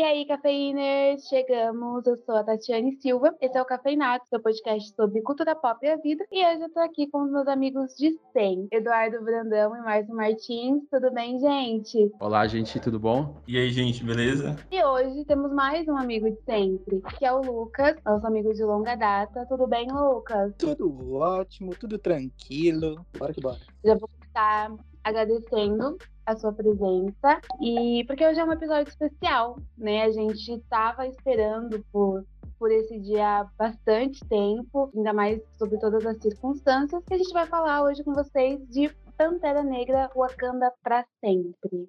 E aí, cafeiners, chegamos. Eu sou a Tatiane Silva. Esse é o Cafeinato, seu podcast sobre cultura pop e a vida. E hoje eu tô aqui com os meus amigos de 100, Eduardo Brandão e Márcio Martins. Tudo bem, gente? Olá, gente, tudo bom? E aí, gente, beleza? E hoje temos mais um amigo de sempre, que é o Lucas, nosso amigo de longa data. Tudo bem, Lucas? Tudo ótimo, tudo tranquilo. Bora que bora. Já vou estar agradecendo a sua presença e porque hoje é um episódio especial, né? A gente estava esperando por por esse dia há bastante tempo, ainda mais sobre todas as circunstâncias, que a gente vai falar hoje com vocês de Pantera Negra Wakanda para sempre.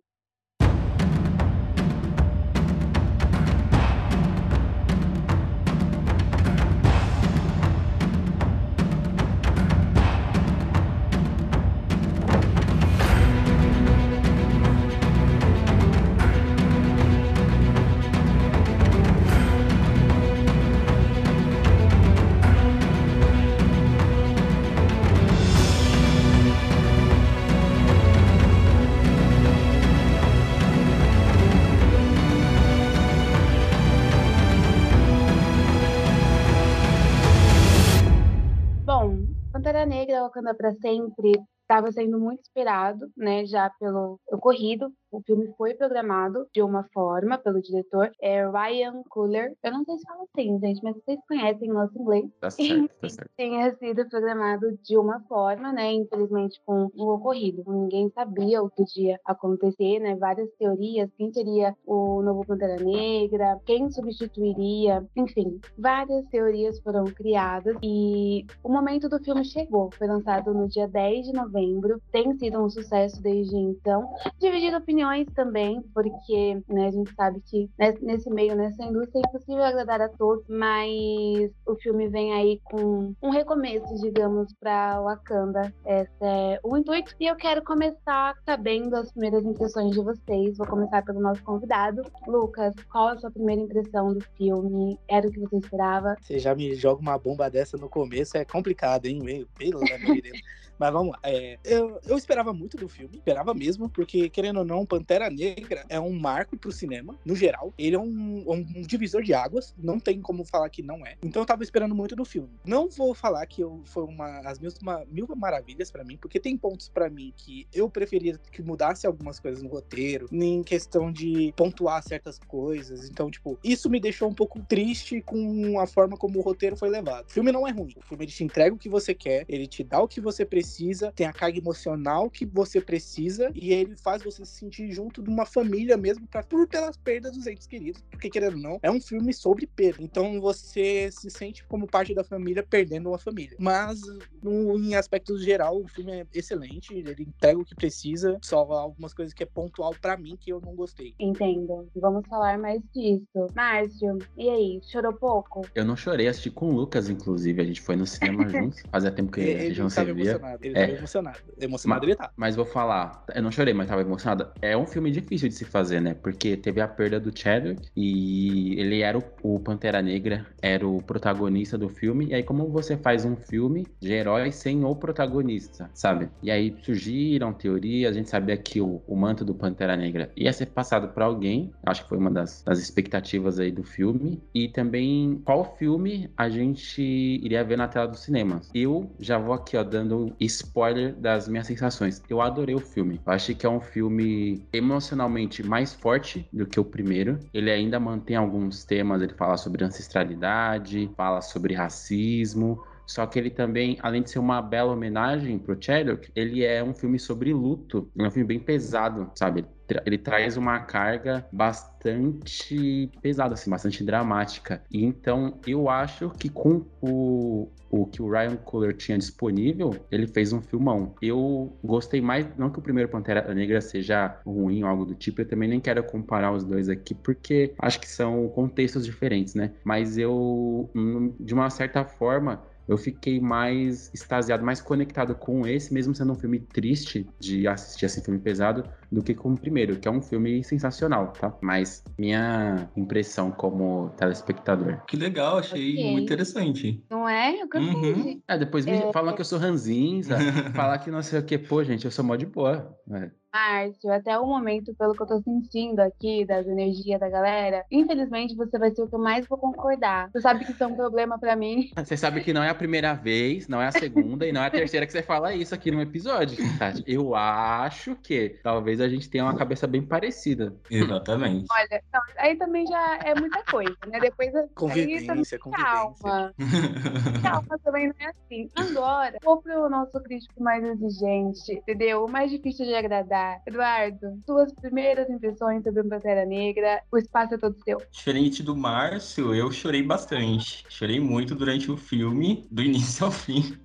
Wakanda para sempre, estava sendo muito esperado, né, já pelo ocorrido. O filme foi programado de uma forma pelo diretor, é Ryan Coogler. Eu não sei se fala assim, gente, mas vocês conhecem o nosso inglês. Tá certo, tá certo. Tinha sido programado de uma forma, né, infelizmente com o ocorrido. Ninguém sabia o que ia acontecer, né, várias teorias, quem seria o novo Pantera Negra, quem substituiria, enfim, várias teorias foram criadas e o momento do filme chegou. Foi lançado no dia 10 de novembro novembro. Tem sido um sucesso desde então. Dividido opiniões também, porque né, a gente sabe que nesse meio, nessa indústria, é impossível agradar a todos, mas o filme vem aí com um recomeço, digamos, para Wakanda. Esse é o intuito. E eu quero começar sabendo as primeiras impressões de vocês. Vou começar pelo nosso convidado. Lucas, qual a sua primeira impressão do filme? Era o que você esperava? Você já me joga uma bomba dessa no começo, é complicado, hein? Meu, pelo amor de Deus. Mas vamos lá. É, eu, eu esperava muito do filme, esperava mesmo, porque, querendo ou não, Pantera Negra é um marco pro cinema, no geral. Ele é um, um, divisor de águas, não tem como falar que não é. Então eu tava esperando muito do filme. Não vou falar que eu, foi uma as mil, uma, mil maravilhas para mim, porque tem pontos para mim que eu preferia que mudasse algumas coisas no roteiro, em questão de pontuar certas coisas. Então, tipo, isso me deixou um pouco triste com a forma como o roteiro foi levado. O filme não é ruim. O filme ele te entrega o que você quer, ele te dá o que você precisa precisa, tem a carga emocional que você precisa e ele faz você se sentir junto de uma família mesmo pra, por pelas perdas dos entes queridos, porque querendo ou não, é um filme sobre perda. Então você se sente como parte da família perdendo uma família. Mas no, em aspectos geral, o filme é excelente, ele entrega o que precisa, só algumas coisas que é pontual para mim que eu não gostei. Entendo. Vamos falar mais disso. Márcio, e aí, chorou pouco? Eu não chorei, assisti com o Lucas, inclusive, a gente foi no cinema juntos. Fazia tempo que a gente não se via. Ele é. tava emocionado. Emocionado mas, ele tá. Mas vou falar, eu não chorei, mas tava emocionado. É um filme difícil de se fazer, né? Porque teve a perda do Chadwick e ele era o, o Pantera Negra, era o protagonista do filme. E aí, como você faz um filme de herói sem o protagonista, sabe? E aí surgiram teorias, a gente sabia que o, o manto do Pantera Negra ia ser passado para alguém. Acho que foi uma das, das expectativas aí do filme. E também qual filme a gente iria ver na tela do cinema. Eu já vou aqui, ó, dando spoiler das minhas sensações. Eu adorei o filme. Eu achei que é um filme emocionalmente mais forte do que o primeiro. Ele ainda mantém alguns temas, ele fala sobre ancestralidade, fala sobre racismo, só que ele também, além de ser uma bela homenagem pro Chadwick, ele é um filme sobre luto. É um filme bem pesado, sabe? Ele traz uma carga bastante pesada, assim, bastante dramática. E então eu acho que com o, o que o Ryan Coogler tinha disponível, ele fez um filmão. Eu gostei mais, não que o primeiro Pantera Negra seja ruim ou algo do tipo, eu também nem quero comparar os dois aqui, porque acho que são contextos diferentes, né? Mas eu, hum, de uma certa forma, eu fiquei mais extasiado, mais conectado com esse, mesmo sendo um filme triste de assistir esse filme pesado, do que com o primeiro, que é um filme sensacional, tá? Mas minha impressão como telespectador. Que legal, achei okay. muito interessante. Não é? Eu gostei. Uhum. É, depois me é... falam que eu sou ranzinza, falar que não sei o que. Pô, gente, eu sou mó de boa. Né? Márcio, até o momento, pelo que eu tô sentindo aqui, das energias da galera, infelizmente você vai ser o que eu mais vou concordar. Você sabe que isso é um problema para mim. Você sabe que não é a primeira vez, não é a segunda e não é a terceira que você fala isso aqui no episódio, Tati. Eu acho que talvez a gente tenha uma cabeça bem parecida. Exatamente. Olha, não, aí também já é muita coisa, né? Depois convivência, aí, convivência. Calma. calma também não é assim. Agora, vou pro nosso crítico mais exigente, entendeu? O mais difícil de agradar. Eduardo, suas primeiras impressões sobre o Pantera Negra, o espaço é todo seu. Diferente do Márcio, eu chorei bastante. Chorei muito durante o filme, do início ao fim.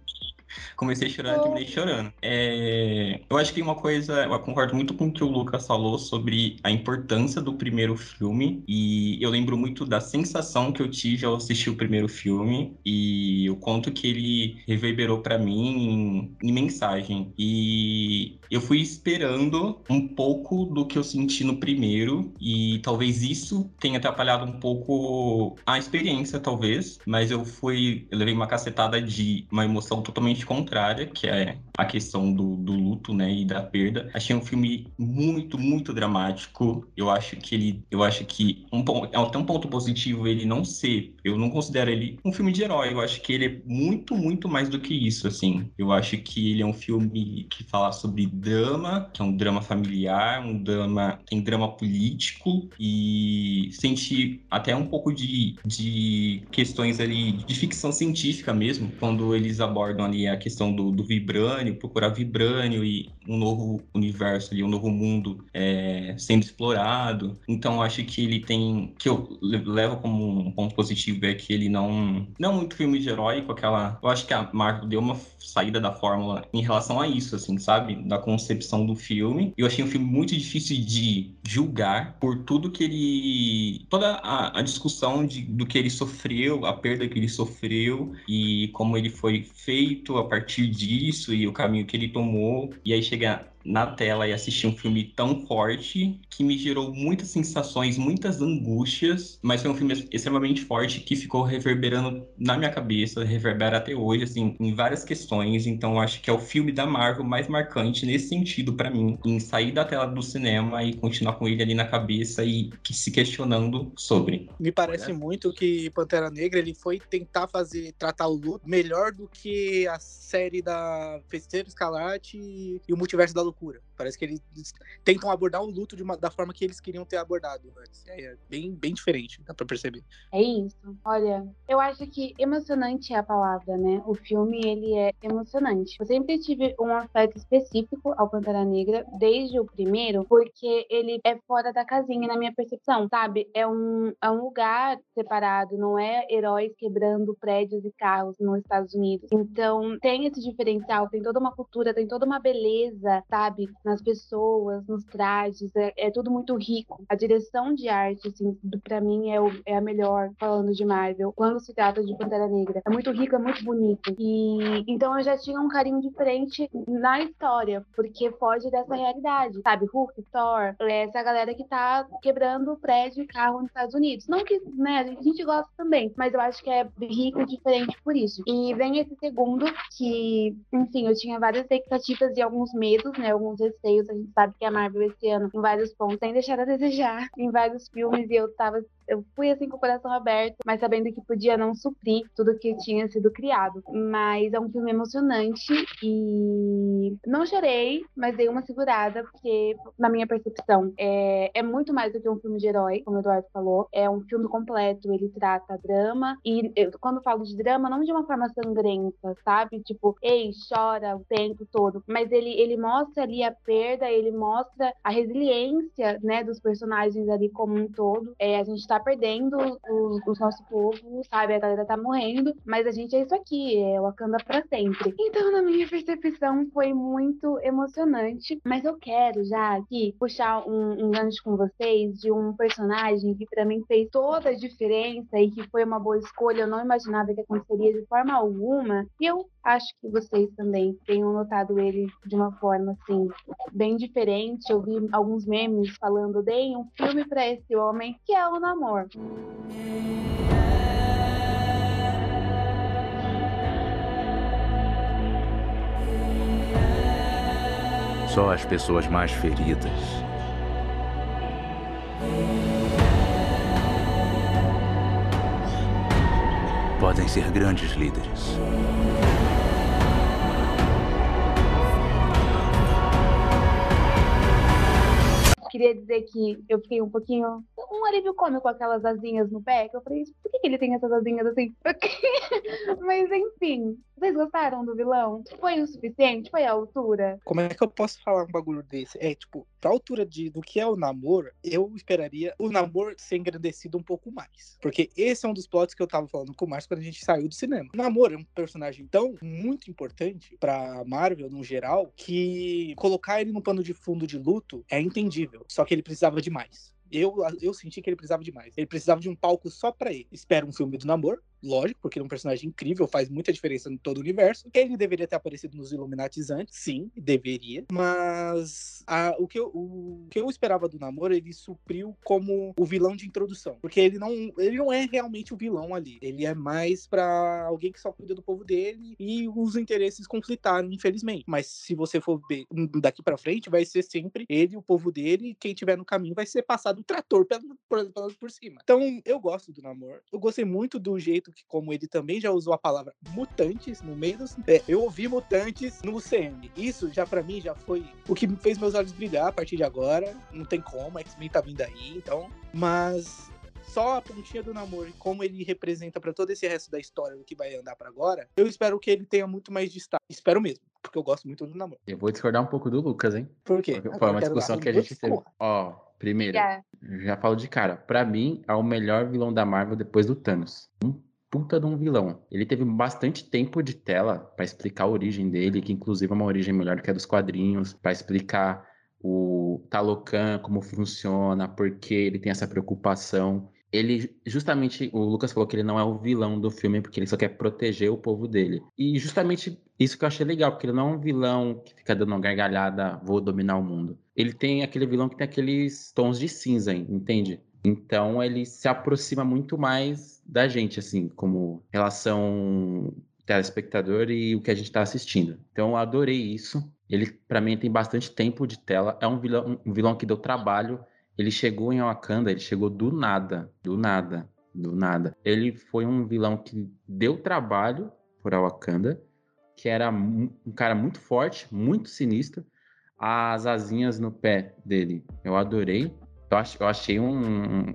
Comecei chorando, terminei chorando. É, eu acho que uma coisa, eu concordo muito com o que o Lucas falou sobre a importância do primeiro filme. E eu lembro muito da sensação que eu tive ao assistir o primeiro filme e o quanto que ele reverberou para mim em, em mensagem. E eu fui esperando um pouco do que eu senti no primeiro, e talvez isso tenha atrapalhado um pouco a experiência, talvez, mas eu fui, eu levei uma cacetada de uma emoção totalmente contrária, que é a questão do, do luto, né, e da perda. Achei um filme muito, muito dramático. Eu acho que ele, eu acho que um é até um ponto positivo ele não ser, eu não considero ele um filme de herói. Eu acho que ele é muito, muito mais do que isso, assim. Eu acho que ele é um filme que fala sobre drama, que é um drama familiar, um drama, tem drama político e senti até um pouco de, de questões ali de ficção científica mesmo, quando eles abordam ali a questão do, do vibrânio, procurar vibrânio e um novo universo ali, um novo mundo é, sendo explorado. Então acho que ele tem, que eu levo como um ponto positivo é que ele não, não é muito filme de herói com aquela, eu acho que a Marvel deu uma saída da fórmula em relação a isso, assim, sabe? Da concepção do filme. Eu achei um filme muito difícil de julgar por tudo que ele. toda a, a discussão de, do que ele sofreu, a perda que ele sofreu e como ele foi feito a partir disso e o caminho que ele tomou. E aí chegar na tela e assistir um filme tão forte que me gerou muitas sensações, muitas angústias, mas foi um filme extremamente forte que ficou reverberando na minha cabeça, reverbera até hoje, assim, em várias questões. Então, eu acho que é o filme da Marvel mais marcante nesse sentido para mim, em sair da tela do cinema e continuar com ele ali na cabeça e que, se questionando sobre. Me parece muito que Pantera Negra ele foi tentar fazer tratar o luto melhor do que a série da Feiticeira Escarlate e o Multiverso da Loucura loucura. Parece que eles tentam abordar o luto uma, da forma que eles queriam ter abordado antes. É, é bem, bem diferente, dá pra perceber. É isso. Olha, eu acho que emocionante é a palavra, né? O filme, ele é emocionante. Eu sempre tive um afeto específico ao Pantera Negra, desde o primeiro, porque ele é fora da casinha na minha percepção, sabe? É um, é um lugar separado, não é heróis quebrando prédios e carros nos Estados Unidos. Então, tem esse diferencial, tem toda uma cultura, tem toda uma beleza, sabe? Nas pessoas, nos trajes, é, é tudo muito rico. A direção de arte, assim, para mim é, o, é a melhor falando de Marvel. Quando se trata de Pantera Negra, é muito rico, é muito bonito. E então eu já tinha um carinho diferente na história, porque foge dessa realidade, sabe? Hulk, Thor, é essa galera que tá quebrando prédio e carro nos Estados Unidos. Não que, né, a gente gosta também, mas eu acho que é rico e diferente por isso. E vem esse segundo que, enfim, eu tinha várias expectativas e alguns medos, né, alguns receios. A gente sabe que a Marvel esse ano, em vários pontos, tem deixado a desejar em vários filmes, e eu tava eu fui assim com o coração aberto, mas sabendo que podia não suprir tudo que tinha sido criado. Mas é um filme emocionante e não chorei, mas dei uma segurada, porque, na minha percepção, é, é muito mais do que um filme de herói, como o Eduardo falou. É um filme completo, ele trata drama, e eu, quando falo de drama, não de uma forma sangrenta, sabe? Tipo, ei, chora o tempo todo. Mas ele, ele mostra ali a perda, ele mostra a resiliência, né, dos personagens ali como um todo. É, a gente tá tá perdendo o, o, nosso povo, sabe? A galera tá morrendo, mas a gente é isso aqui, é Wakanda pra sempre. Então, na minha percepção, foi muito emocionante, mas eu quero já aqui puxar um, um gancho com vocês de um personagem que para mim fez toda a diferença e que foi uma boa escolha, eu não imaginava que aconteceria de forma alguma, e eu acho que vocês também tenham notado ele de uma forma assim bem diferente. Eu vi alguns memes falando deem um filme para esse homem que é o Namor amor. Só as pessoas mais feridas podem ser grandes líderes. Queria dizer que eu fiquei um pouquinho. Um alívio cômico com aquelas asinhas no pé. Que eu falei, por que, que ele tem essas asinhas assim? Mas enfim, vocês gostaram do vilão? Foi o suficiente? Foi a altura? Como é que eu posso falar um bagulho desse? É, tipo, pra altura de, do que é o namoro, eu esperaria o namoro ser engrandecido um pouco mais. Porque esse é um dos plots que eu tava falando com o Márcio quando a gente saiu do cinema. O namoro é um personagem tão muito importante pra Marvel, no geral, que colocar ele no pano de fundo de luto é entendível. Só que ele precisava de mais. Eu, eu senti que ele precisava de mais. Ele precisava de um palco só para ele. Espero um filme do namoro, lógico, porque ele é um personagem incrível, faz muita diferença em todo o universo. Ele deveria ter aparecido nos Illuminatis antes, sim, deveria. Mas a, o, que eu, o que eu esperava do namoro, ele supriu como o vilão de introdução. Porque ele não, ele não é realmente o vilão ali. Ele é mais para alguém que só cuida do povo dele e os interesses conflitaram, infelizmente. Mas se você for ver daqui para frente, vai ser sempre ele, o povo dele, e quem tiver no caminho vai ser passado o trator pelo, por, por cima. Então, eu gosto do namoro. Eu gostei muito do jeito que, como ele também já usou a palavra mutantes no meio dos. É, eu ouvi mutantes no CM. Isso já para mim já foi o que fez meus olhos brilhar a partir de agora. Não tem como, X-Men tá vindo aí, então. Mas só a pontinha do namoro e como ele representa para todo esse resto da história do que vai andar para agora, eu espero que ele tenha muito mais destaque. Espero mesmo, porque eu gosto muito do namoro. Eu vou discordar um pouco do Lucas, hein? Por quê? Foi uma discussão que a gente teve. Ó, primeiro, yeah. já falo de cara. Para mim, é o melhor vilão da Marvel depois do Thanos. Um puta de um vilão. Ele teve bastante tempo de tela para explicar a origem dele, que inclusive é uma origem melhor que a dos quadrinhos, para explicar o Talocan, como funciona, por que ele tem essa preocupação. Ele, justamente, o Lucas falou que ele não é o vilão do filme, porque ele só quer proteger o povo dele. E justamente isso que eu achei legal, porque ele não é um vilão que fica dando uma gargalhada, vou dominar o mundo. Ele tem aquele vilão que tem aqueles tons de cinza, entende? Então ele se aproxima muito mais da gente, assim, como relação telespectador e o que a gente está assistindo. Então eu adorei isso. Ele, para mim, tem bastante tempo de tela. É um vilão, um vilão que deu trabalho. Ele chegou em Wakanda, ele chegou do nada, do nada, do nada. Ele foi um vilão que deu trabalho para Wakanda, que era um cara muito forte, muito sinistro. As asinhas no pé dele, eu adorei. Eu, ach, eu achei um, um,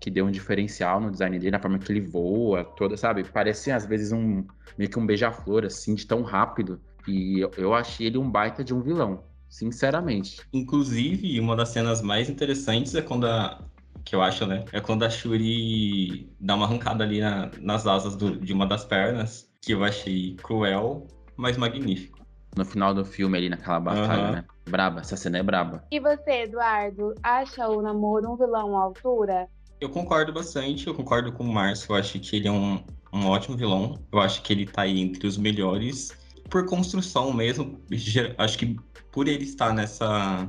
que deu um diferencial no design dele, na forma que ele voa, toda, sabe? Parece às vezes um meio que um beija-flor, assim, de tão rápido. E eu, eu achei ele um baita de um vilão, sinceramente. Inclusive, uma das cenas mais interessantes é quando a. Que eu acho, né? É quando a Shuri dá uma arrancada ali na, nas asas do, de uma das pernas, que eu achei cruel, mas magnífico no final do filme ali naquela batalha, uhum. né? Braba, essa cena é braba. E você, Eduardo, acha o namoro um vilão à altura? Eu concordo bastante, eu concordo com o Márcio, eu acho que ele é um, um ótimo vilão, eu acho que ele tá aí entre os melhores, por construção mesmo, acho que por ele estar nessa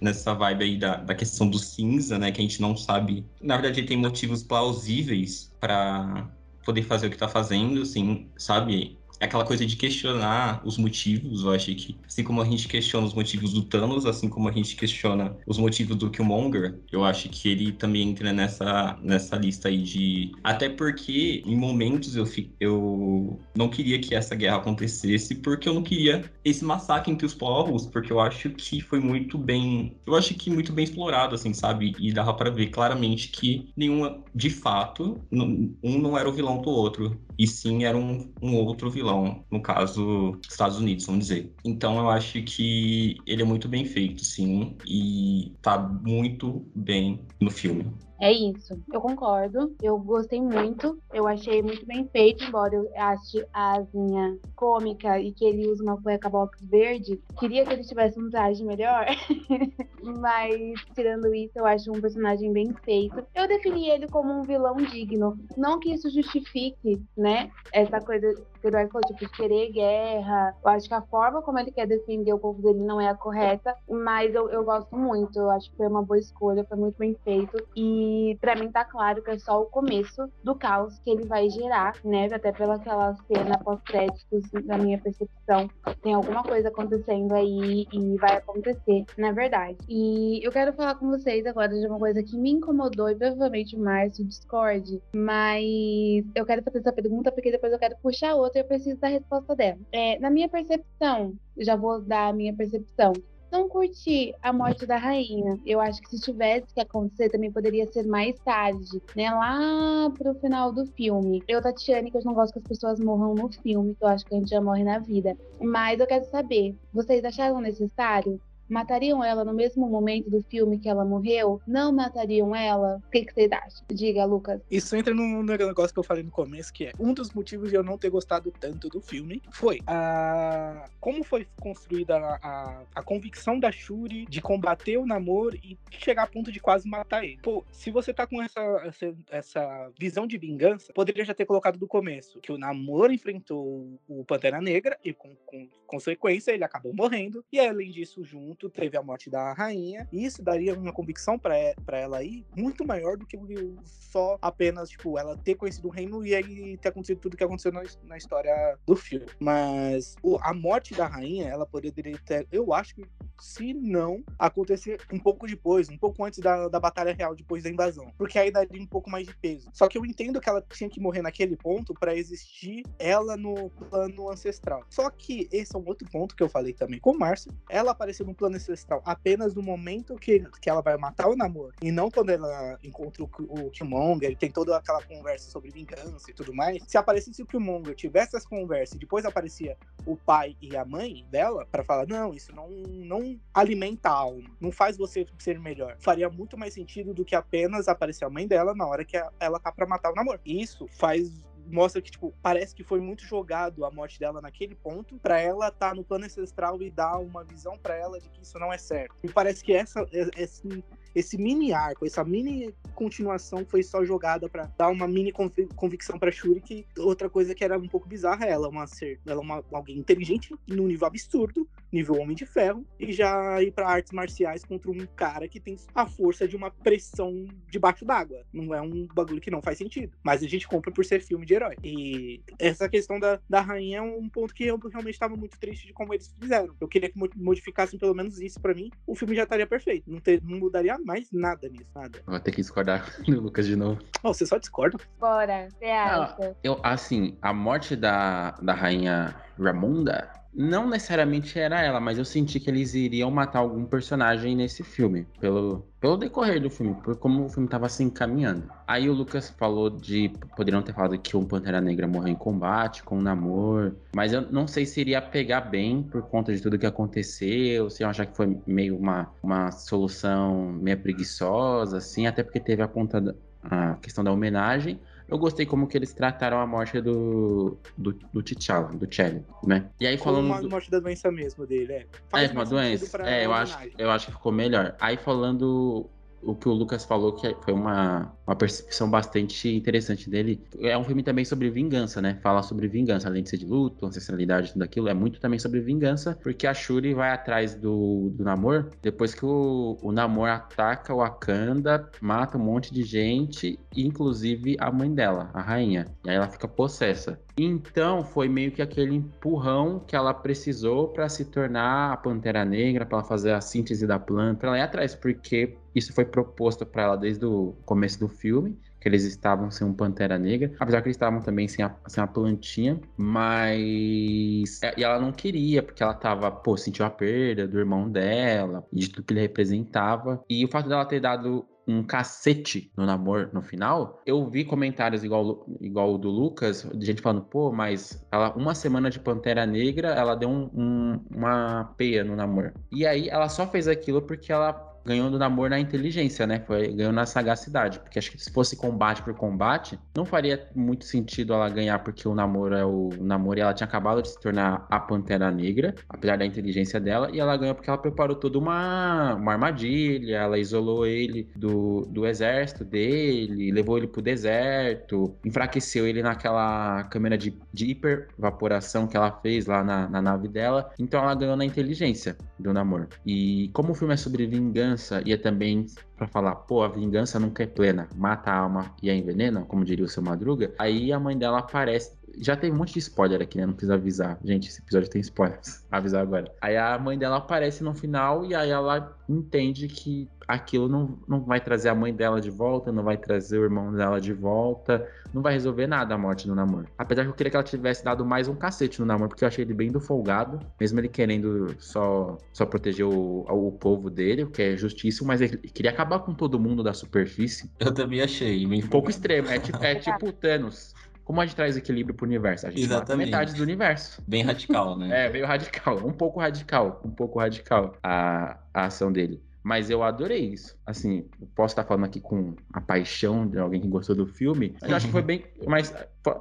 nessa vibe aí da, da questão do cinza, né, que a gente não sabe, na verdade ele tem motivos plausíveis para poder fazer o que tá fazendo, assim, sabe? É aquela coisa de questionar os motivos. Eu acho que, assim como a gente questiona os motivos do Thanos, assim como a gente questiona os motivos do Killmonger, eu acho que ele também entra nessa, nessa lista aí de. Até porque, em momentos, eu, eu não queria que essa guerra acontecesse, porque eu não queria esse massacre entre os povos, porque eu acho que foi muito bem. Eu acho que muito bem explorado, assim, sabe? E dava para ver claramente que nenhuma, de fato, um não era o vilão do outro, e sim era um, um outro vilão no caso, Estados Unidos, vamos dizer. Então eu acho que ele é muito bem feito, sim, e tá muito bem no filme. É isso, eu concordo. Eu gostei muito. Eu achei muito bem feito, embora eu ache a asinha cômica e que ele usa uma cueca box verde. Queria que ele tivesse um traje melhor. Mas, tirando isso, eu acho um personagem bem feito. Eu defini ele como um vilão digno. Não que isso justifique, né? Essa coisa o Eduardo falou, tipo, de querer guerra. Eu acho que a forma como ele quer defender o povo dele não é a correta. Mas eu, eu gosto muito. Eu acho que foi uma boa escolha, foi muito bem feito. E para mim tá claro que é só o começo do caos que ele vai gerar, né? Até pelaquela cena pós-créditos, da minha percepção, tem alguma coisa acontecendo aí e vai acontecer, na verdade. E eu quero falar com vocês agora de uma coisa que me incomodou e provavelmente o Márcio discorde, mas eu quero fazer essa pergunta porque depois eu quero puxar outra e eu preciso da resposta dela. É, na minha percepção, já vou dar a minha percepção não curti a morte da rainha. Eu acho que se tivesse que acontecer, também poderia ser mais tarde, né? Lá pro final do filme. Eu, Tatiane, que eu não gosto que as pessoas morram no filme, que eu acho que a gente já morre na vida. Mas eu quero saber, vocês acharam necessário matariam ela no mesmo momento do filme que ela morreu? Não matariam ela? O que, que acham? Diga, Lucas. Isso entra num negócio que eu falei no começo, que é um dos motivos de eu não ter gostado tanto do filme foi a como foi construída a, a, a convicção da Shuri de combater o namoro e chegar a ponto de quase matar ele. Pô, se você tá com essa, essa, essa visão de vingança, poderia já ter colocado do começo que o namoro enfrentou o Pantera Negra e com, com consequência ele acabou morrendo e além disso junto teve a morte da rainha, e isso daria uma convicção para ela aí muito maior do que só apenas, tipo, ela ter conhecido o reino e aí ter acontecido tudo que aconteceu na, na história do filme. Mas o, a morte da rainha, ela poderia ter, eu acho que se não acontecer um pouco depois, um pouco antes da, da batalha real, depois da invasão, porque aí daria um pouco mais de peso. Só que eu entendo que ela tinha que morrer naquele ponto para existir ela no plano ancestral. Só que esse é um outro ponto que eu falei também com o Márcio. Ela apareceu no plano ancestral apenas no momento que, que ela vai matar o namoro e não quando ela encontra o, o Killmonger tem toda aquela conversa sobre vingança e tudo mais. Se aparecesse o Killmonger, tivesse essa conversa e depois aparecia o pai e a mãe dela para falar: não, isso não, não alimenta a alma, não faz você ser melhor. Faria muito mais sentido do que apenas aparecer a mãe dela na hora que ela tá para matar o namoro. Isso faz mostra que, tipo, parece que foi muito jogado a morte dela naquele ponto para ela tá no plano ancestral e dar uma visão para ela de que isso não é certo. E parece que essa, esse, esse mini arco, essa mini continuação foi só jogada para dar uma mini convicção para Shuri que outra coisa que era um pouco bizarra, ela é uma ser, ela é uma, alguém inteligente num nível absurdo, nível Homem de Ferro, e já ir para artes marciais contra um cara que tem a força de uma pressão debaixo d'água. Não é um bagulho que não faz sentido. Mas a gente compra por ser filme de herói. E essa questão da, da rainha é um ponto que eu realmente estava muito triste de como eles fizeram. Eu queria que modificassem pelo menos isso para mim. O filme já estaria perfeito. Não, ter, não mudaria mais nada nisso, nada. Vou ter que discordar do Lucas de novo. Oh, você só discorda? Bora, você acha? eu, assim, a morte da, da rainha Ramunda não necessariamente era ela, mas eu senti que eles iriam matar algum personagem nesse filme, pelo, pelo decorrer do filme, por como o filme estava se encaminhando. Aí o Lucas falou de. Poderiam ter falado que um Pantera Negra morreu em combate, com um namoro, mas eu não sei se iria pegar bem por conta de tudo que aconteceu, se eu achar que foi meio uma, uma solução meio preguiçosa, assim, até porque teve a, conta da, a questão da homenagem. Eu gostei como que eles trataram a morte do, do, do T'Challa, do Chadwick, né? E aí falando... Como uma morte da doença mesmo dele, é. Faz é, uma doença. É, eu acho, eu acho que ficou melhor. Aí falando o que o Lucas falou, que foi uma, uma percepção bastante interessante dele. É um filme também sobre vingança, né? Fala sobre vingança, além de ser de luto, ancestralidade, tudo aquilo. É muito também sobre vingança, porque a Shuri vai atrás do, do Namor, depois que o, o Namor ataca o Wakanda, mata um monte de gente, inclusive a mãe dela, a rainha. E aí ela fica possessa. Então foi meio que aquele empurrão que ela precisou para se tornar a Pantera Negra, para fazer a síntese da planta, para ela ir atrás, porque isso foi proposto para ela desde o começo do filme, que eles estavam sem um Pantera Negra, apesar que eles estavam também sem a, sem a plantinha, mas. É, e ela não queria, porque ela tava, pô, sentiu a perda do irmão dela, de tudo que ele representava. E o fato dela ter dado um cacete no namoro no final, eu vi comentários igual, igual o do Lucas, de gente falando, pô, mas ela, uma semana de Pantera Negra, ela deu um, um, uma peia no namoro. E aí ela só fez aquilo porque ela ganhou do namoro na inteligência, né? Foi, ganhou na sagacidade. Porque acho que se fosse combate por combate, não faria muito sentido ela ganhar, porque o namoro é o, o namoro e ela tinha acabado de se tornar a Pantera Negra, apesar da inteligência dela, e ela ganhou porque ela preparou toda uma, uma armadilha, ela isolou ele do, do exército dele, levou ele pro deserto, enfraqueceu ele naquela câmera de, de hipervaporação que ela fez lá na, na nave dela. Então ela ganhou na inteligência do namoro. E como o filme é sobre vingança, vingança ia também pra falar, pô, a vingança nunca é plena, mata a alma e a envenena, como diria o seu Madruga. Aí a mãe dela aparece. Já tem um monte de spoiler aqui, né? Não precisa avisar. Gente, esse episódio tem spoilers. Avisar agora. Aí a mãe dela aparece no final e aí ela entende que aquilo não, não vai trazer a mãe dela de volta, não vai trazer o irmão dela de volta, não vai resolver nada a morte do namoro. Apesar que eu queria que ela tivesse dado mais um cacete no namoro, porque eu achei ele bem do folgado, mesmo ele querendo só, só proteger o, o povo dele, o que é justíssimo, mas ele queria acabar com todo mundo da superfície. Eu também achei. Bem... Um pouco extremo, é tipo, é tipo Thanos. Como a gente traz equilíbrio pro universo? A gente Exatamente. mata metade do universo. Bem radical, né? É, meio radical. Um pouco radical. Um pouco radical a, a ação dele. Mas eu adorei isso. Assim, posso estar falando aqui com a paixão de alguém que gostou do filme, mas eu acho que foi bem, mas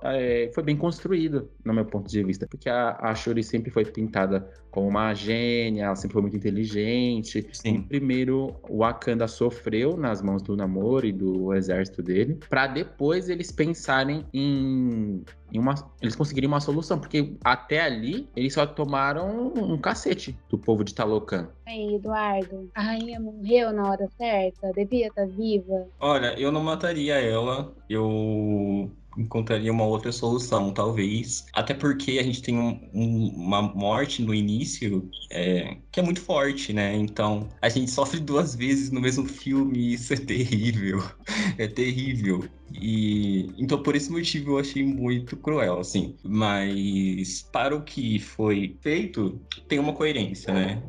é, foi bem construído, no meu ponto de vista, porque a, a Shuri sempre foi pintada como uma gênia, ela sempre foi muito inteligente. Sim. Primeiro, o Wakanda sofreu nas mãos do namoro e do exército dele, para depois eles pensarem em, em uma, eles conseguirem uma solução, porque até ali eles só tomaram um cacete do povo de Talocan. Aí, Eduardo, a rainha morreu na hora certa, devia estar viva. Olha, eu não mataria ela, eu encontraria uma outra solução, talvez. Até porque a gente tem um, um, uma morte no início é, que é muito forte, né? Então a gente sofre duas vezes no mesmo filme isso é terrível. É terrível. E então por esse motivo eu achei muito cruel, assim. Mas para o que foi feito, tem uma coerência, né?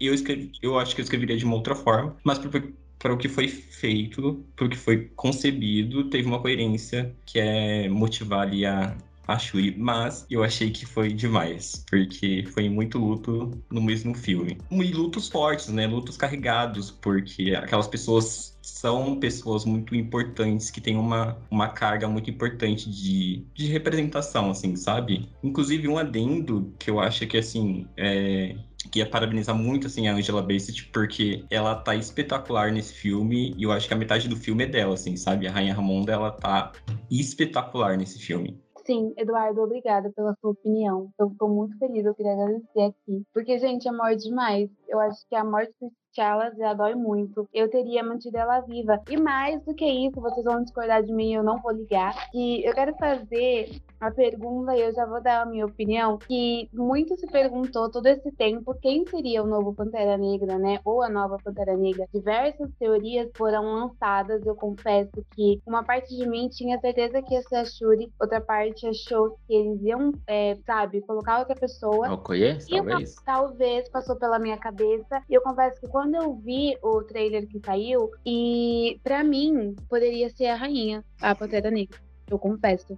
Eu, escrevi, eu acho que eu escreveria de uma outra forma, mas por, para o que foi feito, para o que foi concebido, teve uma coerência que é motivar ali a, a Shuri, mas eu achei que foi demais, porque foi muito luto no mesmo filme. E lutos fortes, né? Lutos carregados, porque aquelas pessoas são pessoas muito importantes, que têm uma, uma carga muito importante de, de representação, assim, sabe? Inclusive um adendo que eu acho que, assim, é, queria parabenizar muito assim a Angela Bassett porque ela tá espetacular nesse filme e eu acho que a metade do filme é dela, assim, sabe? A Rainha Ramonda ela tá espetacular nesse filme. Sim, Eduardo, obrigada pela sua opinião. Eu tô muito feliz, eu queria agradecer aqui. Porque, gente, é morte demais. Eu acho que a morte do T'Challa já dói muito. Eu teria mantido ela viva. E mais do que isso, vocês vão discordar de mim, eu não vou ligar. Que eu quero fazer a pergunta e eu já vou dar a minha opinião. Que muito se perguntou todo esse tempo quem seria o novo Pantera Negra, né? Ou a nova Pantera Negra. Diversas teorias foram lançadas. Eu confesso que uma parte de mim tinha certeza que ia ser a Shuri, outra parte achou que eles iam, é, sabe, colocar outra pessoa. Okoye, E uma- talvez? talvez passou pela minha cabeça. E eu confesso que quando eu vi o trailer que saiu, e pra mim poderia ser a rainha, a Pantera Negra. Eu confesso.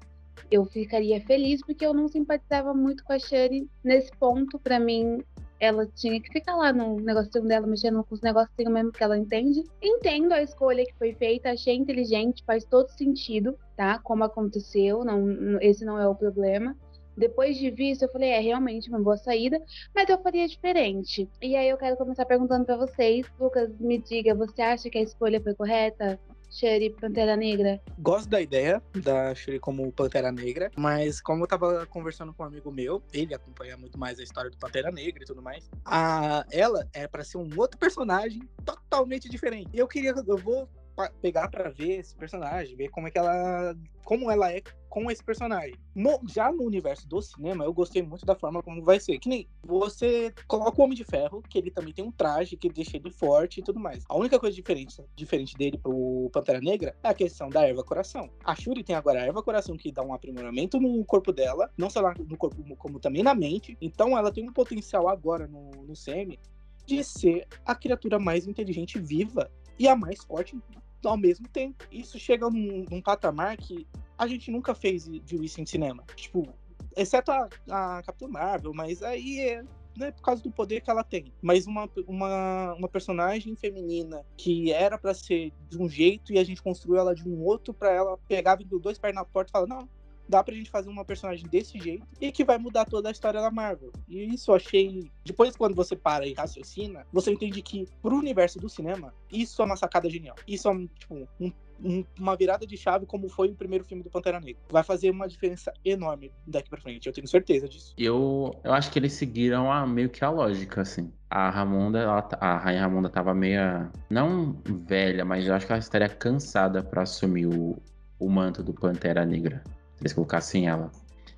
Eu ficaria feliz porque eu não simpatizava muito com a Shuri nesse ponto. Pra mim, ela tinha que ficar lá no negocinho dela, mexendo com os negocinhos mesmo que ela entende. Entendo a escolha que foi feita, achei inteligente, faz todo sentido, tá? Como aconteceu, não, esse não é o problema. Depois de visto, eu falei, é realmente uma boa saída, mas eu faria diferente. E aí eu quero começar perguntando pra vocês. Lucas, me diga, você acha que a escolha foi correta? Shuri Pantera Negra? Gosto da ideia da Shuri como Pantera Negra, mas como eu tava conversando com um amigo meu, ele acompanha muito mais a história do Pantera Negra e tudo mais, a, ela é pra ser um outro personagem totalmente diferente. Eu queria, eu vou pegar pra ver esse personagem, ver como é que ela, como ela é com esse personagem. No- já no universo do cinema, eu gostei muito da forma como vai ser. Que nem você coloca o Homem de Ferro, que ele também tem um traje que deixa ele forte e tudo mais. A única coisa diferente, diferente dele pro Pantera Negra é a questão da erva coração. A Shuri tem agora a erva coração que dá um aprimoramento no corpo dela, não só no corpo, como também na mente. Então ela tem um potencial agora no, no de ser a criatura mais inteligente viva e a mais forte ao mesmo tempo. Isso chega num, num patamar que a gente nunca fez viu isso em cinema. Tipo, exceto a, a Capitã Marvel, mas aí é né, por causa do poder que ela tem. Mas uma, uma, uma personagem feminina que era pra ser de um jeito e a gente construiu ela de um outro pra ela pegar, vindo dois pés na porta e falar, não, dá pra gente fazer uma personagem desse jeito e que vai mudar toda a história da Marvel. E isso eu achei. Depois, quando você para e raciocina, você entende que pro universo do cinema, isso é uma sacada genial. Isso é tipo, um um- uma virada de chave como foi o primeiro filme do Pantera Negra. Vai fazer uma diferença enorme daqui pra frente, eu tenho certeza disso. Eu, eu acho que eles seguiram a, meio que a lógica, assim. A Ramonda, ela a Rainha Ramonda tava meio. Não velha, mas eu acho que ela estaria cansada pra assumir o, o manto do Pantera Negra. Se eles colocassem ela.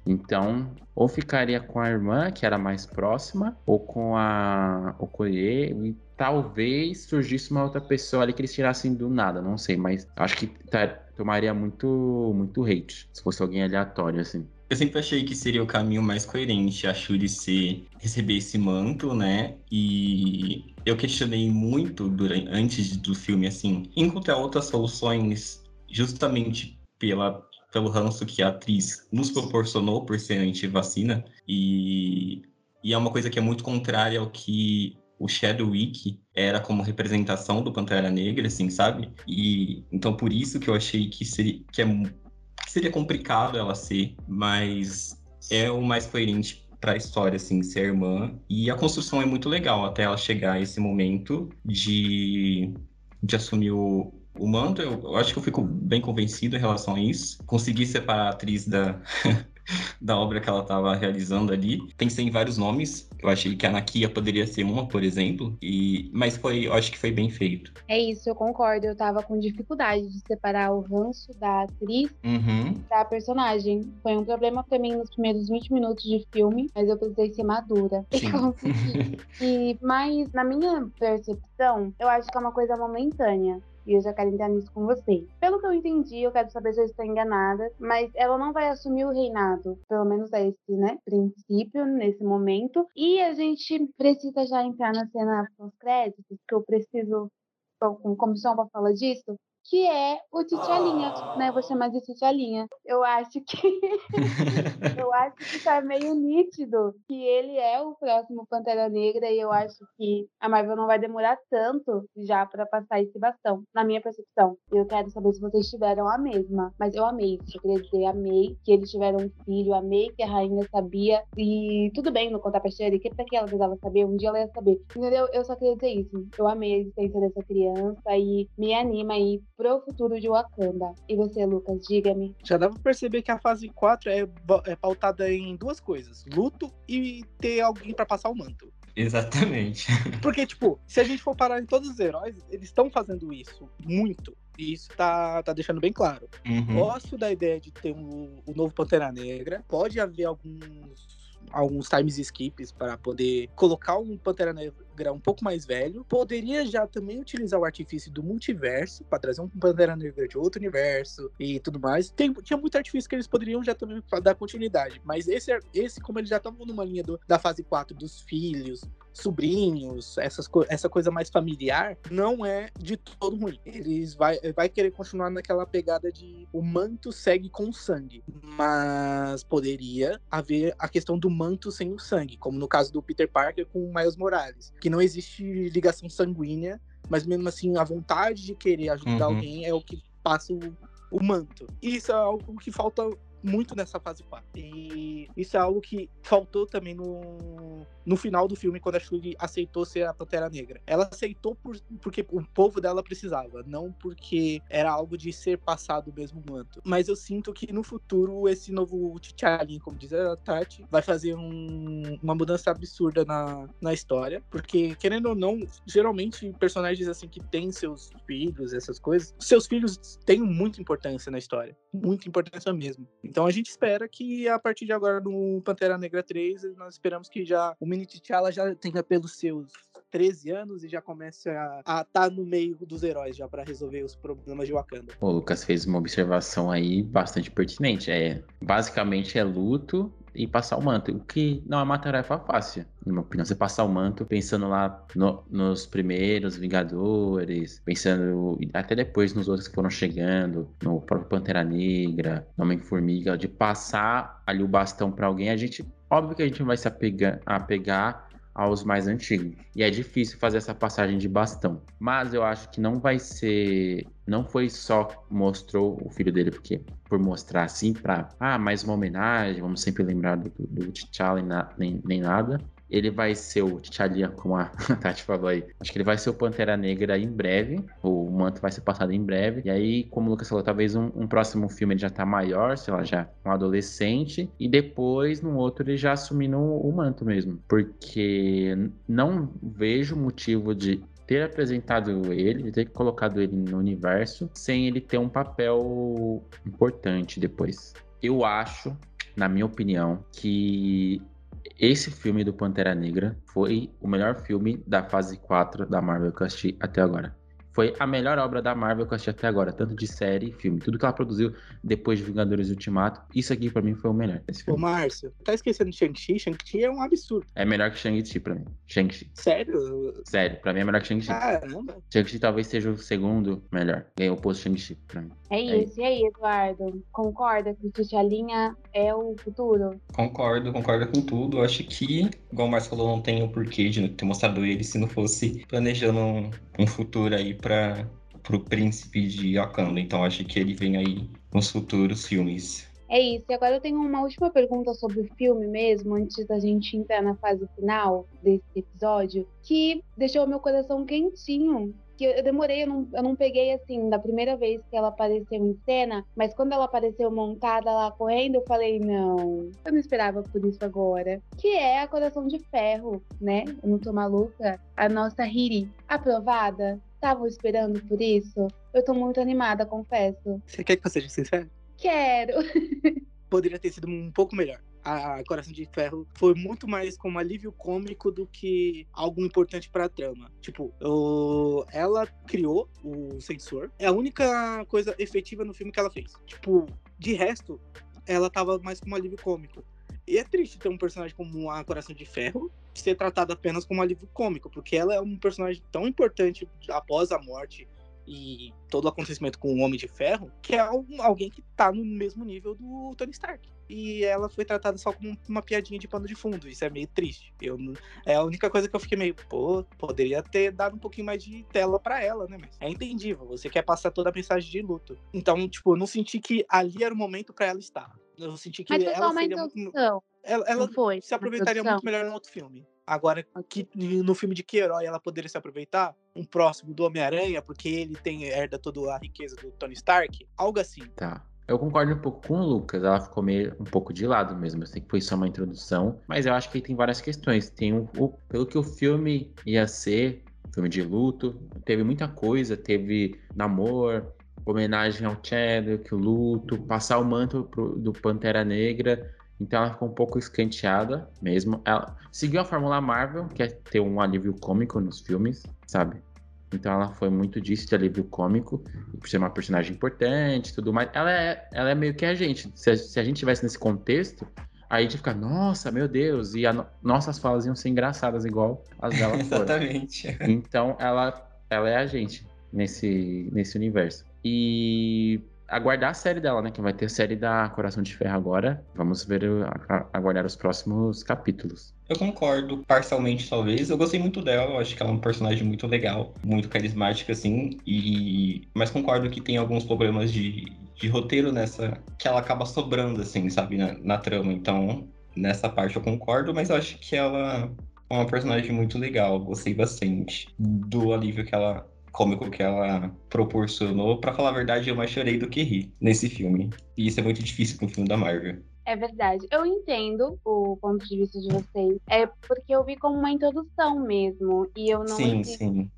Então, ou ficaria com a irmã, que era mais próxima, ou com a Okoye, e talvez surgisse uma outra pessoa ali que eles tirassem do nada, não sei, mas acho que tá- tomaria muito, muito hate se fosse alguém aleatório, assim. Eu sempre achei que seria o caminho mais coerente a Shuri ser, receber esse manto, né? E eu questionei muito durante, antes do filme, assim, encontrar outras soluções justamente pela, pelo ranço que a atriz nos proporcionou por ser anti-vacina. E, e é uma coisa que é muito contrária ao que o Chadwick era como representação do Pantera Negra, assim, sabe? E então por isso que eu achei que seria, que é que seria complicado ela ser, mas é o mais coerente pra história, assim, ser irmã. E a construção é muito legal até ela chegar a esse momento de, de assumir o, o manto. Eu, eu acho que eu fico bem convencido em relação a isso. Consegui separar a atriz da, da obra que ela estava realizando ali. Pensei em vários nomes. Eu achei que a Nakia poderia ser uma, por exemplo. E, mas foi, eu acho que foi bem feito. É isso, eu concordo. Eu tava com dificuldade de separar o ranço da atriz Uhum. da personagem. Foi um problema pra mim nos primeiros 20 minutos de filme, mas eu precisei ser madura e Sim. consegui. E, mas, na minha percepção, eu acho que é uma coisa momentânea. E eu já quero entrar nisso com vocês. Pelo que eu entendi, eu quero saber se eu estou enganada, mas ela não vai assumir o reinado, pelo menos é esse, né, princípio, nesse momento. E a gente precisa já entrar na cena pós-créditos, que eu preciso, com comissão para falar disso, que é o Titialinha, né? Vou chamar de Titialinha. Eu acho que eu acho que tá meio nítido que ele é o próximo Pantera Negra e eu acho que a Marvel não vai demorar tanto já pra passar esse bastão, na minha percepção. Eu quero saber se vocês tiveram a mesma, mas eu amei isso. Eu queria dizer, amei que eles tiveram um filho, amei que a rainha sabia e tudo bem não contar pra Sherry, que pra que ela precisava saber, um dia ela ia saber. Entendeu? Eu só queria dizer isso. Eu amei a existência dessa criança e me anima aí pro futuro de Wakanda. E você, Lucas, diga-me. Já dá pra perceber que a fase 4 é, é pautada em duas coisas: luto e ter alguém pra passar o manto. Exatamente. Porque, tipo, se a gente for parar em todos os heróis, eles estão fazendo isso muito. E isso tá, tá deixando bem claro. Uhum. Gosto da ideia de ter um, o novo Pantera Negra. Pode haver alguns alguns times skips para poder colocar um Pantera Negra um pouco mais velho. Poderia já também utilizar o artifício do multiverso para trazer um Pantera Negra de outro universo e tudo mais. Tem, tinha muito artifício que eles poderiam já também dar continuidade, mas esse, esse como eles já estavam numa linha do- da fase 4 dos filhos, sobrinhos, essas, co- essa coisa mais familiar, não é de todo ruim. Eles vai, vai querer continuar naquela pegada de o manto segue com o sangue, mas poderia haver a questão do manto sem o sangue, como no caso do Peter Parker com o Miles Morales, que não existe ligação sanguínea, mas mesmo assim a vontade de querer ajudar Uhum. alguém é o que passa o, o manto. E isso é algo que falta muito nessa fase 4. E isso é algo que faltou também no, no final do filme, quando a Shuri aceitou ser a Pantera Negra. Ela aceitou por, porque o povo dela precisava, não porque era algo de ser passado mesmo o manto. Mas eu sinto que no futuro, esse novo T'Challin, como diz a Tati, vai fazer um- uma mudança absurda na, na história. Porque, querendo ou não, geralmente personagens assim que têm seus filhos, essas coisas, seus filhos têm muita importância na história. Muita importância mesmo. Então a gente espera que a partir de agora no Pantera Negra 3, nós esperamos que já o Mini T'Challa já tenha pelos seus 13 anos e já comece a estar no meio dos heróis já para resolver os problemas de Wakanda. O Lucas fez uma observação aí bastante pertinente. É, basicamente é luto e passar o manto, o que não é uma tarefa fácil. Na minha opinião, você passar o manto pensando lá no- nos primeiros Vingadores, pensando até depois nos outros que foram chegando, no próprio Pantera Negra, no Homem-Formiga, de passar ali o bastão pra alguém, a gente, óbvio que a gente vai se apegar, apegar aos mais antigos. E é difícil fazer essa passagem de bastão. Mas eu acho que não vai ser. Não foi só mostrou o filho dele, porque por mostrar assim, pra. Ah, mais uma homenagem, vamos sempre lembrar do, do T'Challa nem, nem nada. Ele vai ser o T'Challa, como a Tati falou aí. Acho que ele vai ser o Pantera Negra em breve. O manto vai ser passado em breve. E aí, como o Lucas falou, talvez um, um próximo filme ele já tá maior, sei lá, já um adolescente. E depois, no outro, ele já assumindo o manto mesmo. Porque não vejo motivo de ter apresentado ele, de ter colocado ele no universo, sem ele ter um papel importante depois. Eu acho, na minha opinião, que esse filme do Pantera Negra foi o melhor filme da fase 4 da Marvel que eu assisti até agora. Foi a melhor obra da Marvel que eu assisti até agora, tanto de série e filme. Tudo que ela produziu depois de Vingadores Ultimato, isso aqui pra mim foi o melhor. Esse Ô, filme. Márcio, tá esquecendo de Shang-Chi? Shang-Chi é um absurdo. É melhor que Shang-Chi pra mim. Shang-Chi. Sério? Sério, pra mim é melhor que Shang-Chi. Caramba. Shang-Chi talvez seja o segundo melhor. Ganhou o posto Shang-Chi pra mim. É isso, e aí, Eduardo? Concorda que o T'Challinha é o futuro? Concordo, concordo com tudo. Acho que, igual o Márcio falou, não tem o porquê de ter mostrado ele se não fosse planejando um, um futuro aí para pro príncipe de Wakanda. Então acho que ele vem aí nos futuros filmes. É isso. E agora eu tenho uma última pergunta sobre o filme mesmo, antes da gente entrar na fase final desse episódio, que deixou meu coração quentinho. Que eu demorei, eu não, eu não peguei assim da primeira vez que ela apareceu em cena, mas quando ela apareceu montada lá correndo, eu falei, não, eu não esperava por isso agora. Que é a Coração de Ferro, né? Eu não tô maluca. A nossa Riri. Aprovada? Estavam esperando por isso? Eu tô muito animada, confesso. Você quer que eu seja sincero? Quero. Poderia ter sido um pouco melhor. A Coração de Ferro foi muito mais como alívio cômico do que algo importante pra trama. Tipo, eu- ela criou o sensor. É a única coisa efetiva no filme que ela fez. Tipo, de resto, ela tava mais como alívio cômico. E é triste ter um personagem como a Coração de Ferro ser tratado apenas como alívio cômico, porque ela é um personagem tão importante após a morte e todo o acontecimento com o Homem de Ferro, que é alguém que tá no mesmo nível do Tony Stark. E ela foi tratada só como uma piadinha de pano de fundo. Isso é meio triste. Eu, é a única coisa que eu fiquei meio, pô, poderia ter dado um pouquinho mais de tela pra ela, né? Mas é entendível. Você quer passar toda a mensagem de luto. Então, tipo, eu não senti que ali era o momento pra ela estar. Eu senti que Mas ela seria muito, ela, ela foi? se aproveitaria muito melhor no outro filme. Agora, que no filme de que herói ela poderia se aproveitar? Um próximo do Homem-Aranha, porque ele tem herda toda a riqueza do Tony Stark? Algo assim. Tá. Eu concordo um pouco com o Lucas, ela ficou meio um pouco de lado mesmo. Eu sei que foi só uma introdução, mas eu acho que tem várias questões. Tem o, o- pelo que o filme ia ser, filme de luto, teve muita coisa, teve namoro, homenagem ao Chadwick, o luto, passar o manto pro- do Pantera Negra. Então ela ficou um pouco escanteada mesmo. Ela seguiu a fórmula Marvel, que é ter um alívio cômico nos filmes, sabe? Então ela foi muito disso de alívio cômico, por ser uma personagem importante e tudo mais. Ela é, ela é meio que a gente. Se a, se a gente tivesse nesse contexto, aí a gente fica, nossa, meu Deus, e a no- nossas falas iam ser engraçadas igual as dela foram. Exatamente. Então ela, ela é a gente nesse, nesse universo. E aguardar a série dela, né? Que vai ter a série da Coração de Ferro agora. Vamos ver, a- aguardar os próximos capítulos. Eu concordo, parcialmente talvez. Eu gostei muito dela, eu acho que ela é um personagem muito legal, muito carismática, assim. E... Mas concordo que tem alguns problemas de, de roteiro nessa. que ela acaba sobrando, assim, sabe, na, na trama. Então, nessa parte eu concordo, mas eu acho que ela é uma personagem muito legal. Gostei bastante do alívio que ela. Cômico que ela proporcionou. Pra falar a verdade, eu mais chorei do que ri nesse filme. E isso é muito difícil com um filme da Marvel. É verdade. Eu entendo o ponto de vista de vocês. É porque eu vi como uma introdução mesmo. E eu não sim, exigi- sim.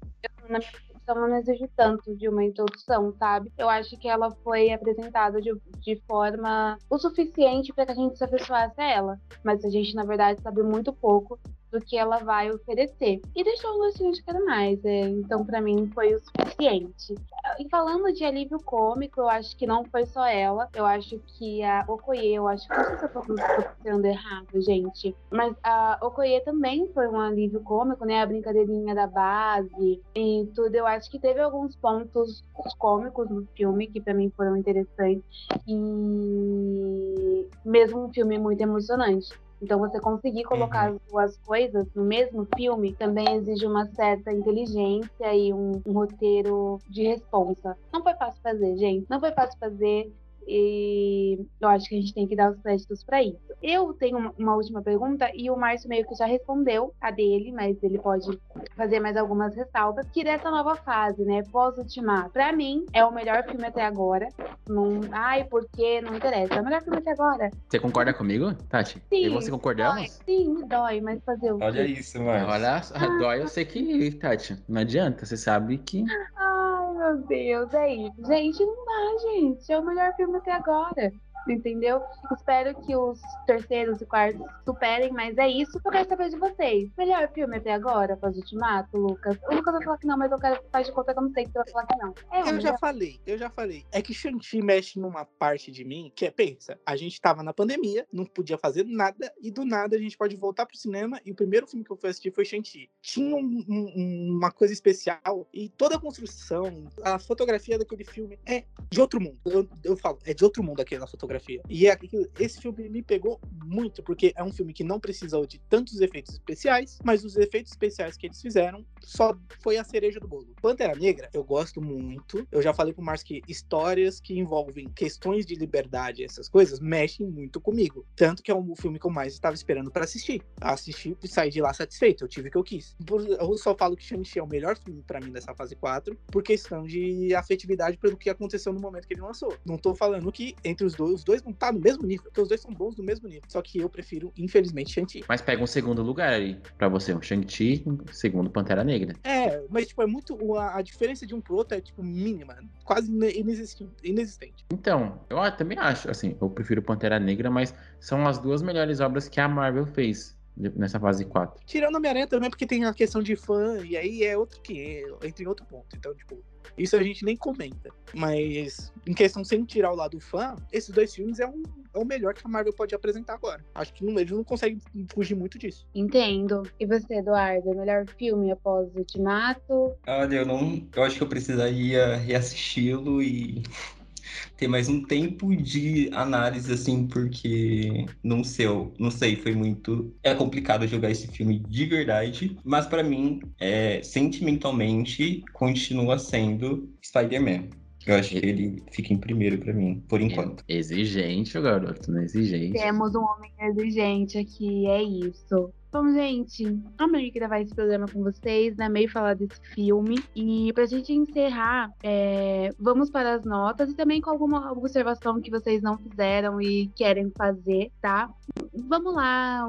na minha concepção, eu não exijo tanto de uma introdução, sabe? Eu acho que ela foi apresentada de, de forma o suficiente para que a gente se afeiçoasse a ela. Mas a gente, na verdade, sabe muito pouco do que ela vai oferecer. E deixou um gostinho de quero mais. é. Então, para mim, foi o suficiente. E falando de alívio cômico, eu acho que não foi só ela. Eu acho que a Okoye, eu acho que não sei se eu tô pronunciando errado, gente. Mas a Okoye também foi um alívio cômico, né? A brincadeirinha da base e tudo. Eu acho que teve alguns pontos cômicos no filme que pra mim foram interessantes. E mesmo um filme muito emocionante. Então, você conseguir colocar as duas coisas no mesmo filme também exige uma certa inteligência e um, um roteiro de responsa. Não foi fácil fazer, gente. Não foi fácil fazer. E eu acho que a gente tem que dar os créditos para isso. Eu tenho uma, última pergunta e o Márcio meio que já respondeu a dele, mas ele pode fazer mais algumas ressalvas. Que dessa nova fase, né, pós-ultimato, pra mim é o melhor filme até agora. Não, ai, por quê? Não interessa. É o melhor filme até agora. Você concorda comigo, Tati? Sim. E você concordamos? Sim, me dói, mas fazer o Olha isso, mano. Olha, dói, eu sei que, Tati, não adianta, você sabe que. Ai, meu Deus, é isso. Gente, não dá, gente. É o melhor filme até agora. Entendeu? Espero que os terceiros e quartos superem, mas é isso que eu quero saber de vocês. Melhor filme até agora, após o Ultimato, Lucas? O Lucas vai falar que não, mas eu quero faz de conta que eu não sei que você vai falar que não. É Eu já melhor. falei, eu já falei. É que Shang-Chi mexe numa parte de mim que é, pensa, a gente tava na pandemia, não podia fazer nada, e do nada a gente pode voltar pro cinema, e o primeiro filme que eu fui assistir foi Shang-Chi. Tinha um- um- uma coisa especial, e toda a construção, a fotografia daquele filme é de outro mundo. Eu, eu falo, é de outro mundo aquela fotografia. E é esse filme me pegou muito, porque é um filme que não precisou de tantos efeitos especiais, mas os efeitos especiais que eles fizeram só foi a cereja do bolo. Pantera Negra, eu gosto muito. Eu já falei pro Márcio que histórias que envolvem questões de liberdade, essas coisas, mexem muito comigo. Tanto que é o filme que eu mais estava esperando pra assistir. Assisti e saí de lá satisfeito. Eu tive o que eu quis. Eu só falo que Shang-Chi é o melhor filme pra mim dessa fase 4, por questão de afetividade pelo que aconteceu no momento que ele lançou. Não tô falando que entre os dois, os dois não tá no mesmo nível, porque os dois são bons no mesmo nível. Só que eu prefiro, infelizmente, Shang-Chi. Mas pega um segundo lugar aí pra você, um Shang-Chi, um segundo Pantera Negra. É, mas tipo, é muito. A, a diferença de um pro outro é tipo mínima, quase ine- inexistente. Então, eu também acho, assim, eu prefiro Pantera Negra, mas são as duas melhores obras que a Marvel fez nessa fase 4. Tirando Homem-Aranha também, porque tem a questão de fã, e aí é outro que entra em outro ponto. Então, tipo, isso a gente nem comenta. Mas, em questão sem tirar o lado fã, esses dois filmes é, um, é o melhor que a Marvel pode apresentar agora. Acho que não, eles não conseguem fugir muito disso. Entendo. E você, Eduardo? Melhor filme após o Ultimato? Olha, eu não. Eu acho que eu precisaria reassisti-lo e ter mais um tempo de análise, assim, porque não sei, não sei, foi muito. É complicado jogar esse filme de verdade, mas pra mim, é, sentimentalmente, continua sendo Spider-Man. Eu acho que ele fica em primeiro pra mim, por enquanto. Exigente, o garoto, né? Exigente. Temos um homem exigente aqui, é isso. Bom, gente, amei gravar esse programa com vocês, né? Amei falar desse filme. E pra gente encerrar, é, vamos para as notas e também com alguma observação que vocês não fizeram e querem fazer, tá? Vamos lá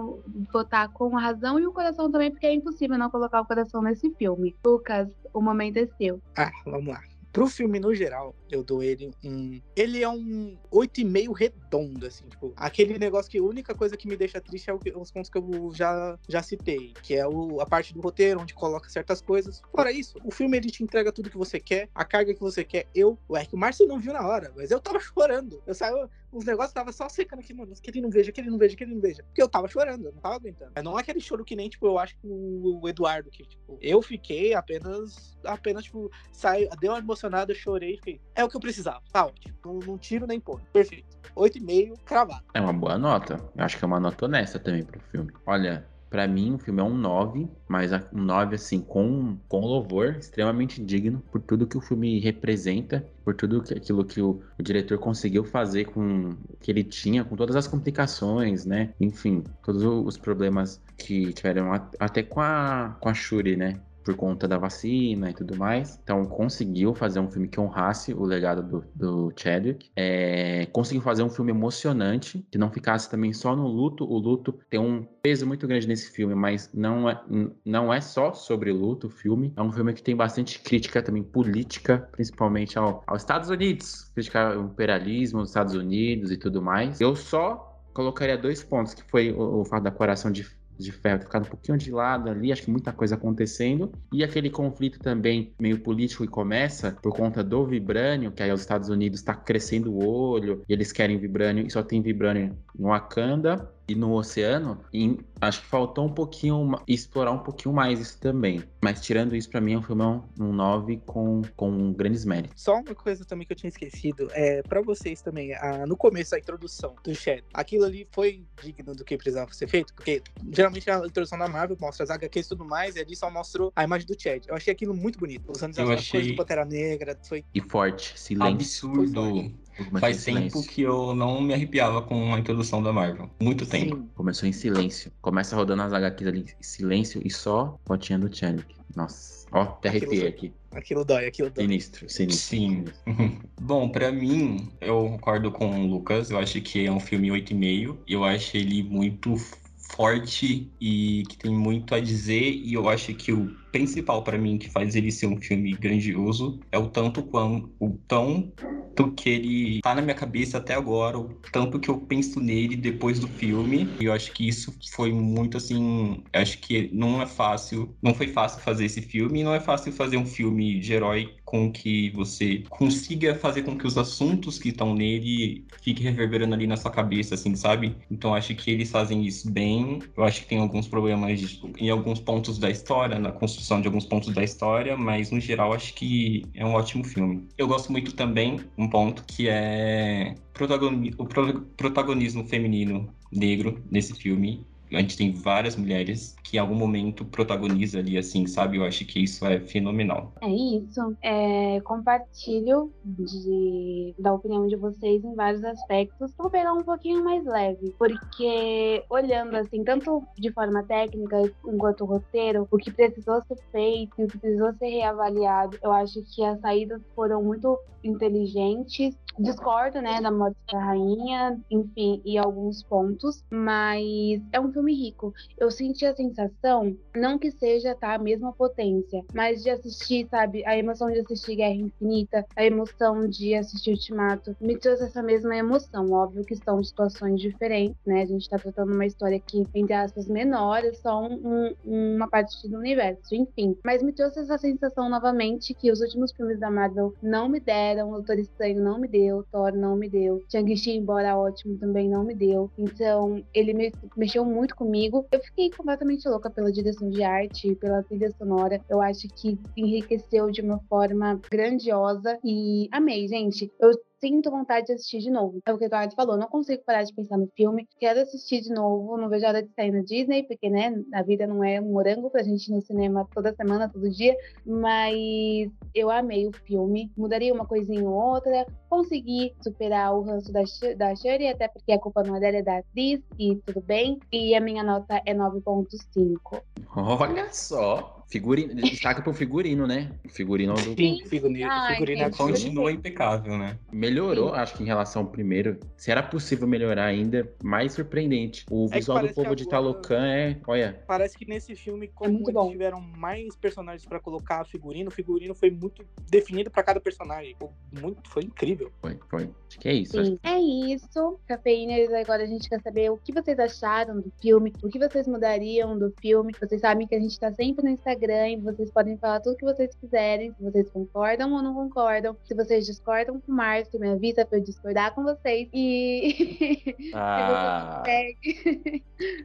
votar com a razão e o coração também, porque é impossível não colocar o coração nesse filme. Lucas, o momento é seu. Ah, vamos lá. Pro filme no geral, eu dou ele um. Ele é um 8,5 redondo, assim, tipo, aquele negócio que a única coisa que me deixa triste é o os pontos que eu já, já citei, que é o, a parte do roteiro, onde coloca certas coisas. Fora isso, o filme ele te entrega tudo que você quer, a carga que você quer. Eu, ué, que o Márcio não viu na hora, mas eu tava chorando. Eu saio, os negócios tava só secando aqui, mano, que ele não veja, que ele não veja, que ele não veja. Porque eu tava chorando, eu não tava aguentando. Mas não é aquele choro que nem, tipo, eu acho que o, Eduardo, que, tipo, eu fiquei apenas, apenas, tipo, saiu, deu uma emocionada, eu chorei, fiquei, é o que eu precisava, tá ótimo. Não, não tiro nem põe. Perfeito. 8,5, cravado. É uma boa nota. Eu acho que é uma nota honesta também pro filme. Olha, pra mim o filme é um 9, mas um 9 assim com com louvor, extremamente digno por tudo que o filme representa, por tudo que, aquilo que o, o diretor conseguiu fazer com que ele tinha, com todas as complicações, né? Enfim, todos os problemas que tiveram até com a com a Shuri, né? Por conta da vacina e tudo mais. Então conseguiu fazer um filme que honrasse o legado do, do Chadwick. É, conseguiu fazer um filme emocionante, que não ficasse também só no luto. O luto tem um peso muito grande nesse filme, mas não é, não é só sobre luto o filme. É um filme que tem bastante crítica também política, principalmente ao, aos Estados Unidos. Criticar o imperialismo dos Estados Unidos e tudo mais. Eu só colocaria dois pontos, que foi o, o fato da coração de de ferro ter ficado um pouquinho de lado ali, acho que muita coisa acontecendo. E aquele conflito também meio político que começa por conta do vibrânio, que aí os Estados Unidos está crescendo o olho, e eles querem vibrânio, e só tem vibrânio no Wakanda e no oceano. E acho que faltou um pouquinho, explorar um pouquinho mais isso também. Mas tirando isso, pra mim, é um filme um 9 com, com grandes méritos. Só uma coisa também que eu tinha esquecido, é para vocês também, a- no começo a introdução do Shed, aquilo ali foi digno do que precisava ser feito, porque geralmente a introdução da Marvel mostra as HQs e tudo mais, e ali só mostrou a imagem do Chad. Eu achei aquilo muito bonito, usando as achei- coisas do Pantera Negra, foi E forte, silêncio. Absurdo Começou Faz em tempo que eu não me arrepiava com a introdução da Marvel. Muito tempo. Sim. Começou em silêncio. Começa rodando as HQs ali em silêncio e só fotinha do Chadwick. Nossa. Ó, até arrepiei aqui. Aquilo dói, aquilo dói. Sinistro, sinistro. Sim. Bom, pra mim, eu concordo com o Lucas. Eu acho que é um filme 8,5. Eu acho ele muito forte e que tem muito a dizer. E eu acho que o principal pra mim que faz ele ser um filme grandioso é o tanto quão o tanto que ele tá na minha cabeça até agora, o tanto que eu penso nele depois do filme. E eu acho que isso foi muito assim. Acho que não é fácil, não foi fácil fazer esse filme, não é fácil fazer um filme de herói com que você consiga fazer com que os assuntos que estão nele fiquem reverberando ali na sua cabeça, assim, sabe? Então acho que eles fazem isso bem. Eu acho que tem alguns problemas em alguns pontos da história, na construção de alguns pontos da história, mas no geral acho que é um ótimo filme. Eu gosto muito também um ponto que é protagoni- o pro- protagonismo feminino negro nesse filme. A gente tem várias mulheres que em algum momento protagoniza ali, assim, sabe? Eu acho que isso é fenomenal. É isso. É, compartilho de, da opinião de vocês em vários aspectos. Vou pegar um pouquinho mais leve, porque olhando assim, tanto de forma técnica enquanto roteiro, o que precisou ser feito o que precisou ser reavaliado, eu acho que as saídas foram muito inteligentes. Discordo, né, da morte da rainha, enfim, e alguns pontos, mas é um filme rico. Eu senti a sensação, não que seja tá, a mesma potência, mas de assistir, sabe, a emoção de assistir Guerra Infinita, a emoção de assistir Ultimato, me trouxe essa mesma emoção. Óbvio que são situações diferentes, né? A gente tá tratando uma história aqui, entre aspas, menor, é só um- um- uma parte do universo, enfim. Mas me trouxe essa sensação novamente que os últimos filmes da Marvel não me deram, o Doutor Estranho não me deu, Thor não me deu, Shang-Chi, embora ótimo, também não me deu. Então, ele me- mexeu muito comigo. Eu fiquei completamente louca pela direção de arte, pela trilha sonora. Eu acho que enriqueceu de uma forma grandiosa e amei, gente. Eu sinto vontade de assistir de novo. É o que a Eduardo falou, não consigo parar de pensar no filme. Quero assistir de novo, não vejo a hora de sair na Disney, porque, né, a vida não é um morango pra gente ir no cinema toda semana, todo dia. Mas eu amei o filme. Mudaria uma coisinha ou outra. Consegui superar o ranço da, da Shuri, até porque a culpa não é dela, é da atriz, e tudo bem. E a minha nota é 9.5. Olha só. Figurino. Destaca pro figurino, né? O figurino do... Sim, figurino, Ai, figurino absurdo. Continua impecável, né? Melhorou, Sim. acho que em relação ao primeiro. Se era possível melhorar ainda, mais surpreendente. O que visual do povo de Talocan é. Olha. Parece que nesse filme, como muito eles bom. tiveram mais personagens pra colocar figurino, o figurino foi muito definido pra cada personagem. Ficou Muito, foi incrível. Foi, foi. Acho que é isso. acho é isso. Cafeiners, agora a gente quer saber o que vocês acharam do filme, o que vocês mudariam do filme. Vocês sabem que a gente tá sempre no Instagram e vocês podem falar tudo que vocês quiserem, se vocês concordam ou não concordam. Se vocês discordam com o Márcio, me avisa pra eu discordar com vocês. E Ah,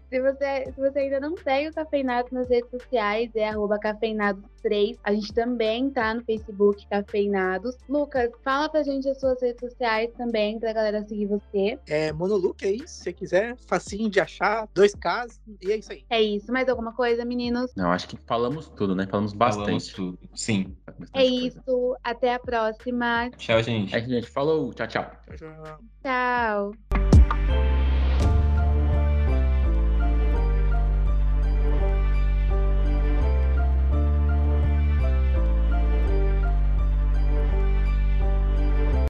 se, você, se você ainda não segue o Cafeinados nas redes sociais, é arroba cafeinados3. A gente também tá no Facebook Cafeinados. Lucas, fala pra gente as suas redes sociais também, pra galera seguir você. É, é isso. Se você quiser, facinho de achar, dois casos, e é isso aí. É isso. Mais alguma coisa, meninos? não, acho que falamos tudo, né? Falamos Falamos bastante. tudo. Sim. Bastante É coisa. isso. Até a próxima. Tchau, gente. É, gente. Falou. Tchau, tchau. Tchau, tchau. Tchau.